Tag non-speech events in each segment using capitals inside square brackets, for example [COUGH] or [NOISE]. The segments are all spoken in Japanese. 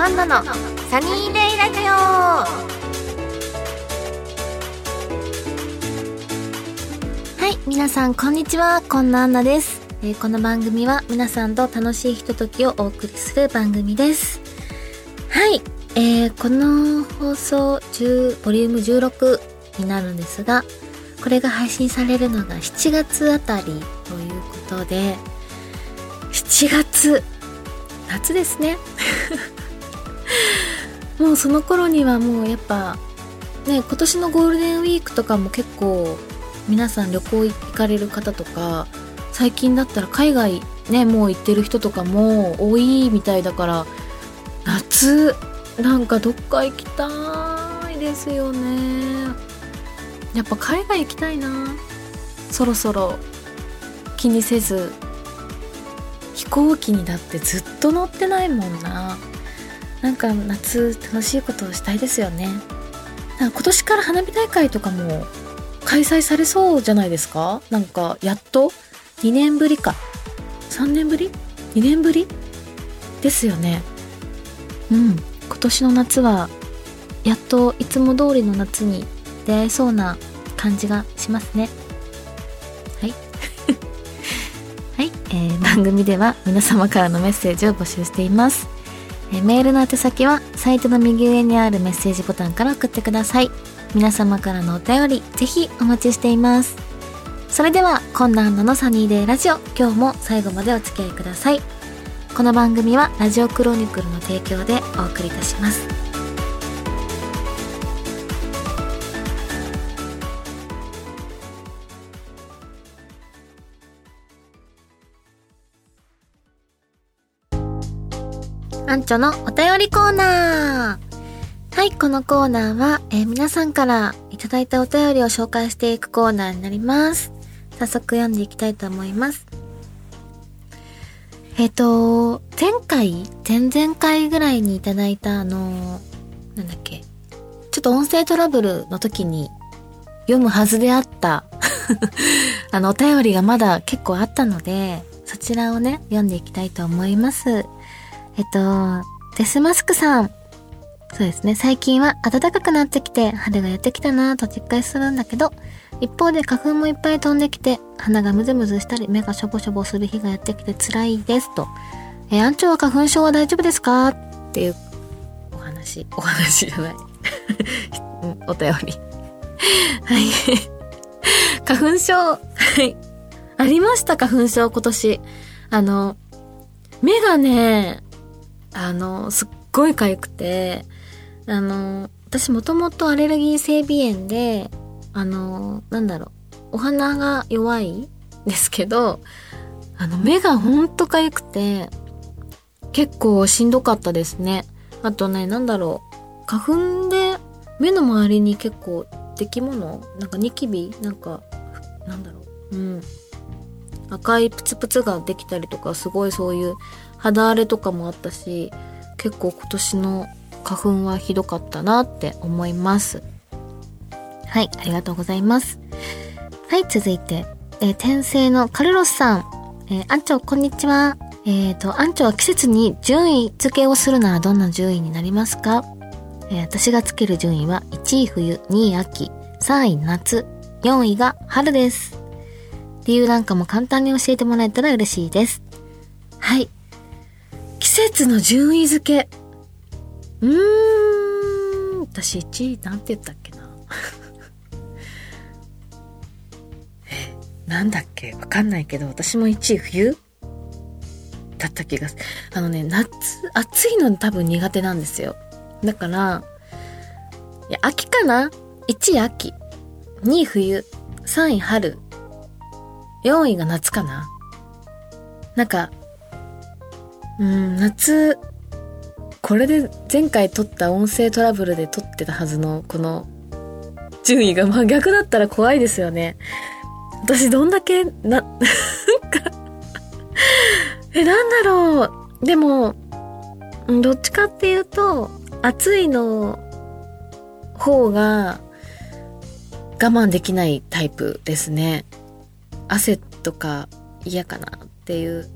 アンナのサニーデイラジオ。はい皆さんこんにちは。こんなアンナです、えーこの番組は皆さんと楽しいひとときをお送りする番組です。はい、えー、この放送10ボリューム16になるんですがこれが配信されるのが7月あたりということで7月夏ですね。もうその頃にはもうやっぱね今年のゴールデンウィークとかも結構皆さん旅行行かれる方とか最近だったら海外ねもう行ってる人とかも多いみたいだから夏なんかどっか行きたいですよね。やっぱ海外行きたいな。そろそろ気にせず飛行機にだってずっと乗ってないもんな。なんか夏楽しいことをしたいですよね。なんか今年から花火大会とかも開催されそうじゃないですか？なんかやっと？2年ぶりか。3年ぶり ?2 年ぶり？ですよね。うん。今年の夏はやっといつも通りの夏に出会えそうな感じがしますね。はい。[LAUGHS] はい、えー番組では皆様からのメッセージを募集しています、えメールの宛先はサイトの右上にあるメッセージボタンから送ってください。皆様からのお便りぜひお待ちしています。それではこんなアンナのサニーデイラジオ今日も最後までお付き合いください。この番組はラジオクロニクルの提供でお送りいたします。アンチョのお便りコーナー。はい、このコーナーは、えー皆さんからいただいたお便りを紹介していくコーナーになります。早速読んでいきたいと思います。えっ、と、前回、前々回ぐらいにいただいたあの、なんだっけ。ちょっと音声トラブルの時に読むはずであった、[LAUGHS] あの、お便りがまだ結構あったので、そちらをね、読んでいきたいと思います。えっと、デスマスクさん。そうですね。最近は暖かくなってきて、春がやってきたなぁと実感するんだけど、一方で花粉もいっぱい飛んできて、鼻がムズムズしたり、目がしょぼしょぼする日がやってきて辛いですと。えー、アンチョは花粉症は大丈夫ですか？っていうお話、お話じゃない。[LAUGHS] お便り。はい。花粉症、はい。ありました、花粉症、今年。あの、目がね、あの、すっごい痒くて、あの、私もともとアレルギー性鼻炎で、あの、なんだろう、お鼻が弱いですけど、あの、目がほんと痒くて、結構しんどかったですね。あとね、なんだろう、花粉で目の周りに結構出来物なんかニキビなんか、なんだろう、うん。赤いプツプツができたりとか、すごいそういう肌荒れとかもあったし、結構今年の花粉はひどかったなって思います。はい、ありがとうございます。はい、続いて、えー天性のカルロスさん。えー、アンチョ、こんにちは。えっ、と、アンチョは季節に順位付けをするならどんな順位になりますか？えー私がつける順位は1位冬、2位秋、3位夏、4位が春です。理由なんかも簡単に教えてもらえたら嬉しいです。はい。季節の順位付け。うーん、私1位なんて言ったっけな。[LAUGHS] え、なんだっけ？わかんないけど、私も1位冬？だった気がする。あのね、夏、暑いの多分苦手なんですよ。だから、いや、秋かな ?1 位秋。2位冬。3位春。4位が夏かななんか、うん、夏、これで前回撮った音声トラブルで撮ってたはずのこの順位が真逆だったら怖いですよね。私どんだけ、な、なんか、え、なんだろう。でも、どっちかっていうと、暑いの方が我慢できないタイプですね。汗とか嫌かなっていう。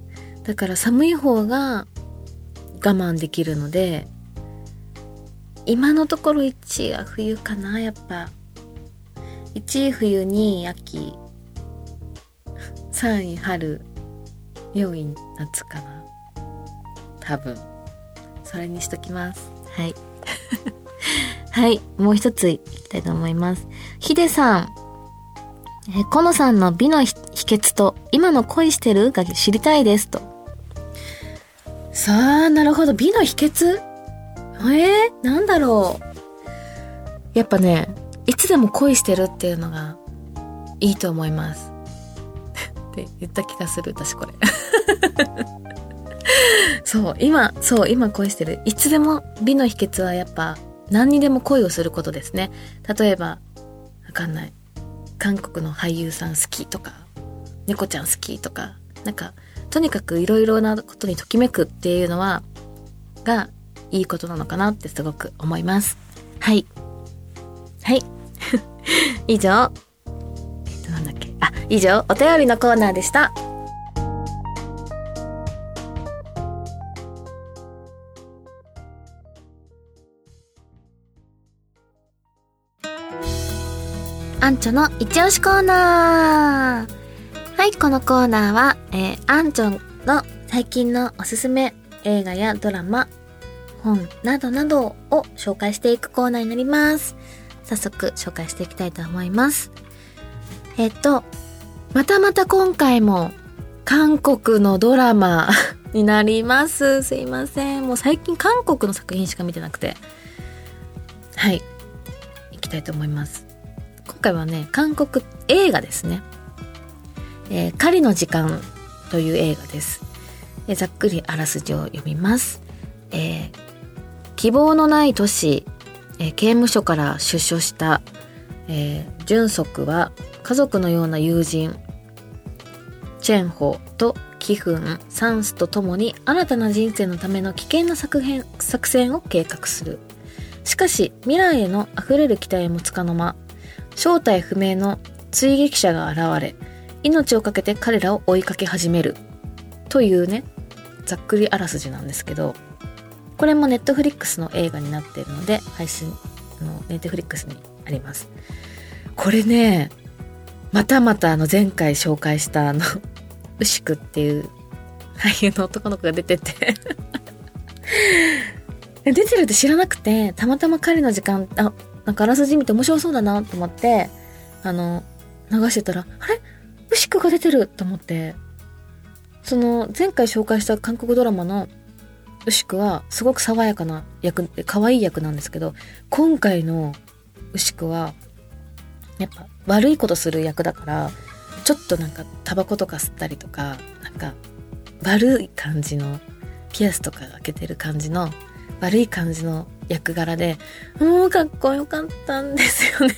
だから寒い方が我慢できるので、今のところ1位は冬かなやっぱ。1位冬2位秋。3位春4位夏かな。多分。それにしときます。はい。[LAUGHS] はいもう一ついきたいと思います。ヒデさん。えコノさんの美の秘訣と今の恋してるが知りたいですと。さあなるほど。美の秘訣？えー、なんだろう？やっぱねいつでも恋してるっていうのがいいと思います。[LAUGHS] って言った気がする私これ。[LAUGHS] そう今そう今恋してる。いつでも美の秘訣はやっぱ何にでも恋をすることですね。例えばわかんない。韓国の俳優さん好きとか猫ちゃん好きとかなんかとにかくいろいろなことにときめくっていうのはがいいことなのかなってすごく思います。はい。はい。[LAUGHS] 以上。えっとなんだっけ。あ以上。お便りのコーナーでした。アンチョの一押しコーナー。はい、このコーナーは、えー、アンチョンの最近のおすすめ映画やドラマ、本などなどを紹介していくコーナーになります。早速紹介していきたいと思います。えっと、またまた今回も韓国のドラマになります。[LAUGHS] すいません。もう最近韓国の作品しか見てなくて。はい。行きたいと思います。今回はね、韓国映画ですね。えー、狩りの時間という映画です。え、ざっくりあらすじを読みます。えー、希望のない都市、えー、刑務所から出所した、えー、純足は家族のような友人、チェンホとキフン、サンスと共に新たな人生のための危険な作編作戦を計画する。しかし未来への溢れる期待もつかの間、正体不明の追撃者が現れ、命を懸けて彼らを追いかけ始める。というね、ざっくりあらすじなんですけど、これもネットフリックスの映画になっているので、配信のネットフリックスにあります。これね、またまたあの前回紹介したあの、ウシクっていう俳優の男の子が出てて [LAUGHS] 出てるって知らなくて、たまたま彼の時間、あ、なんかあらすじ見て面白そうだなと思って、あの、流してたら、あれ？ウシクが出てると思って、その前回紹介した韓国ドラマのウシクはすごく爽やかな役、可愛い役なんですけど、今回のウシクは、やっぱ悪いことする役だから、ちょっとなんかタバコとか吸ったりとか、なんか悪い感じの、ピアスとか開けてる感じの、悪い感じの役柄で、もうかっこよかったんですよね。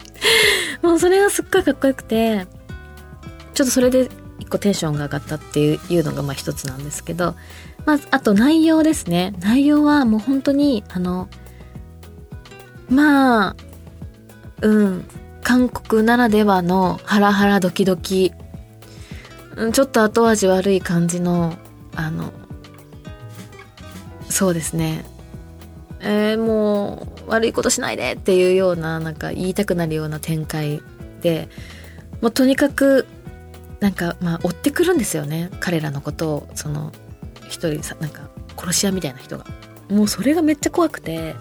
[LAUGHS] もうそれがすっごいかっこよくて、ちょっとそれで一個テンションが上がったっていうのがまあ一つなんですけど、まず、あと内容ですね。内容はもう本当に、あの、まあ、うん、韓国ならではのハラハラドキドキ、ちょっと後味悪い感じの、あの、そうですね。えー、もう悪いことしないでっていうようななんか言いたくなるような展開でもうとにかくなんかまあ追ってくるんですよね。彼らのことを。その一人さなんか殺し屋みたいな人が。もうそれがめっちゃ怖くて。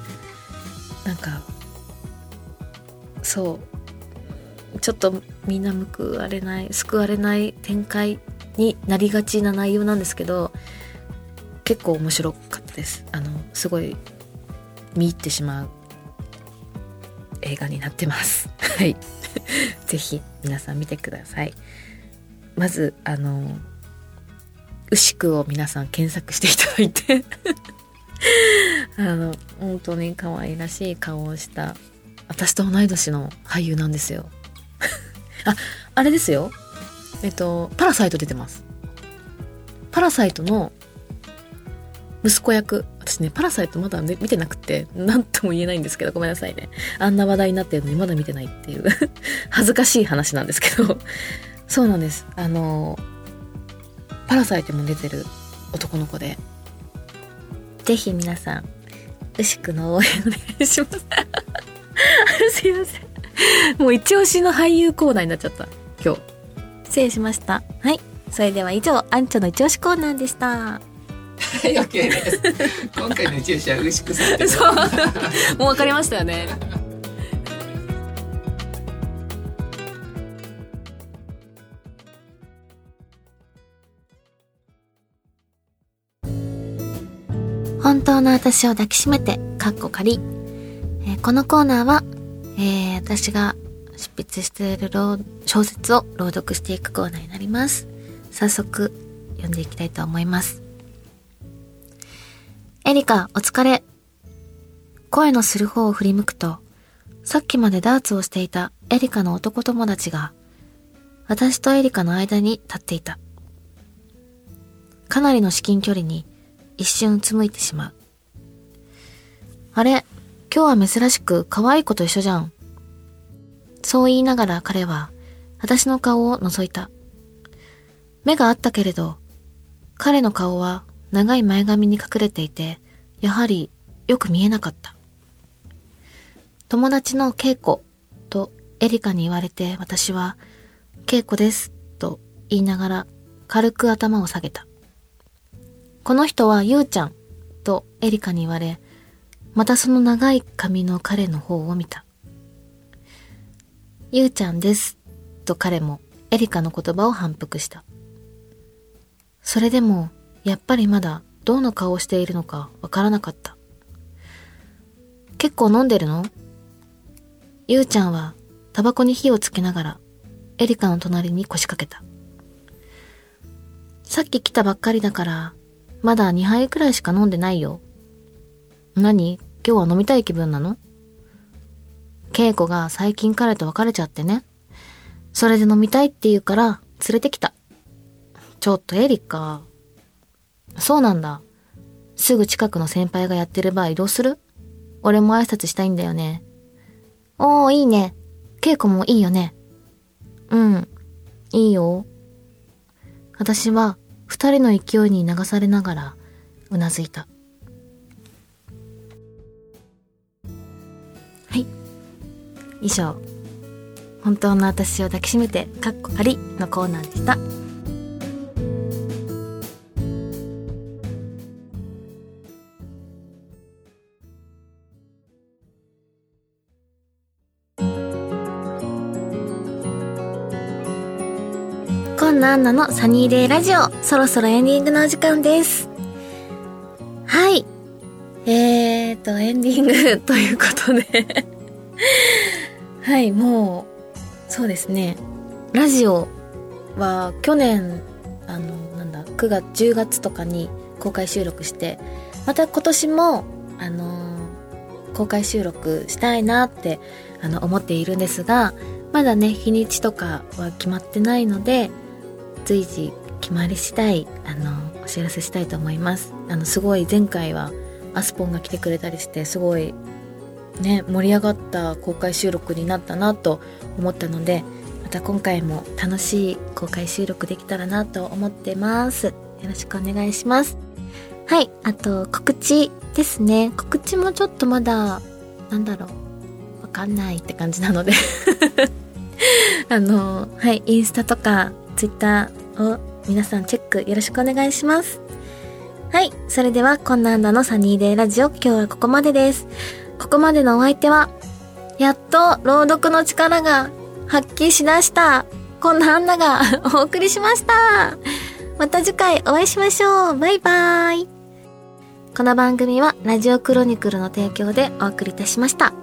なんかそう。ちょっとみんな報われない救われない展開になりがちな内容なんですけど結構面白かったです。あのすごい見入ってしまう映画になってます。はい。[LAUGHS] ぜひ皆さん見てください。まずあの牛久を皆さん検索していただいて。[LAUGHS] あの本当に可愛らしい顔をした私と同い年の俳優なんですよ。[LAUGHS] ああれですよ。えっとパラサイト出てます。パラサイトの息子役。私ねパラサイトまだ、見てなくて何とも言えないんですけどごめんなさいね。あんな話題になってるのにまだ見てないっていう。[LAUGHS] 恥ずかしい話なんですけど。そうなんです。あのパラサイトも出てる男の子で。ぜひ皆さん牛久の応援お願いします。[LAUGHS] すいません。もう一押しの俳優コーナーになっちゃった。今日。失礼しました。はい。それでは以上アンチョの一押しコーナーでした。はい OK です。今回の一押しは牛久さんそう。もう分かりましたよね本当の私を抱きしめて、かっこ仮。えーこのコーナーは、えー私が執筆している小説を朗読していくコーナーになります。早速、読んでいきたいと思います。エリカ、お疲れ。声のする方を振り向くと、さっきまでダーツをしていたエリカの男友達が、私とエリカの間に立っていた。かなりの至近距離に一瞬うつむいてしまう。あれ、今日は珍しく可愛い子と一緒じゃん。そう言いながら彼は私の顔を覗いた。目があったけれど、彼の顔は長い前髪に隠れていて、やはりよく見えなかった。友達の稽古とエリカに言われて私は、稽古ですと言いながら軽く頭を下げた。この人はゆうちゃんとエリカに言われ、またその長い髪の彼の方を見た。ゆうちゃんですと彼もエリカの言葉を反復した。それでも、やっぱりまだどの顔をしているのかわからなかった。結構飲んでるの？ゆうちゃんはタバコに火をつけながらエリカの隣に腰掛けた。さっき来たばっかりだから、まだ2杯くらいしか飲んでないよ。何？今日は飲みたい気分なの？稽古が最近彼と別れちゃってね。それで飲みたいって言うから連れてきた。ちょっとエリカ。そうなんだ。すぐ近くの先輩がやってるバー移動する？俺も挨拶したいんだよね。おー、いいね。稽古もいいよね。うん。いいよ。私は二人の勢いに流されながらうなずいた。はい。以上。本当の私を抱きしめて、かっこありのコーナーでした。こんなアンナのサニーデイラジオ、そろそろエンディングのお時間です。はい。えーと、エンディングということで。はい、もう、そうですね。ラジオは去年、あの、なんだ、9月、10月とかに公開収録して、また今年も、あの公開収録したいなって、あの、思っているんですが、まだね、日にちとかは決まってないので、随時決まり次第、あの、お知らせしたいと思います。あの、すごい前回は、アスポンが来てくれたりして、すごい、ね、盛り上がった公開収録になったなと思ったので、また今回も楽しい公開収録できたらなと思ってます。よろしくお願いします。はい、あと告知ですね。告知もちょっとまだ、なんだろう、わかんないって感じなので [LAUGHS] あの、はい、インスタとかツイッターを皆さんチェックよろしくお願いします。はい、それではこんなアンナのサニーデイラジオ今日はここまでです。ここまでのお相手は、やっと朗読の力が発揮しだした、こんなアンナが [LAUGHS] お送りしました。また次回お会いしましょう。バイバイ。この番組はラジオクロニクルの提供でお送りいたしました。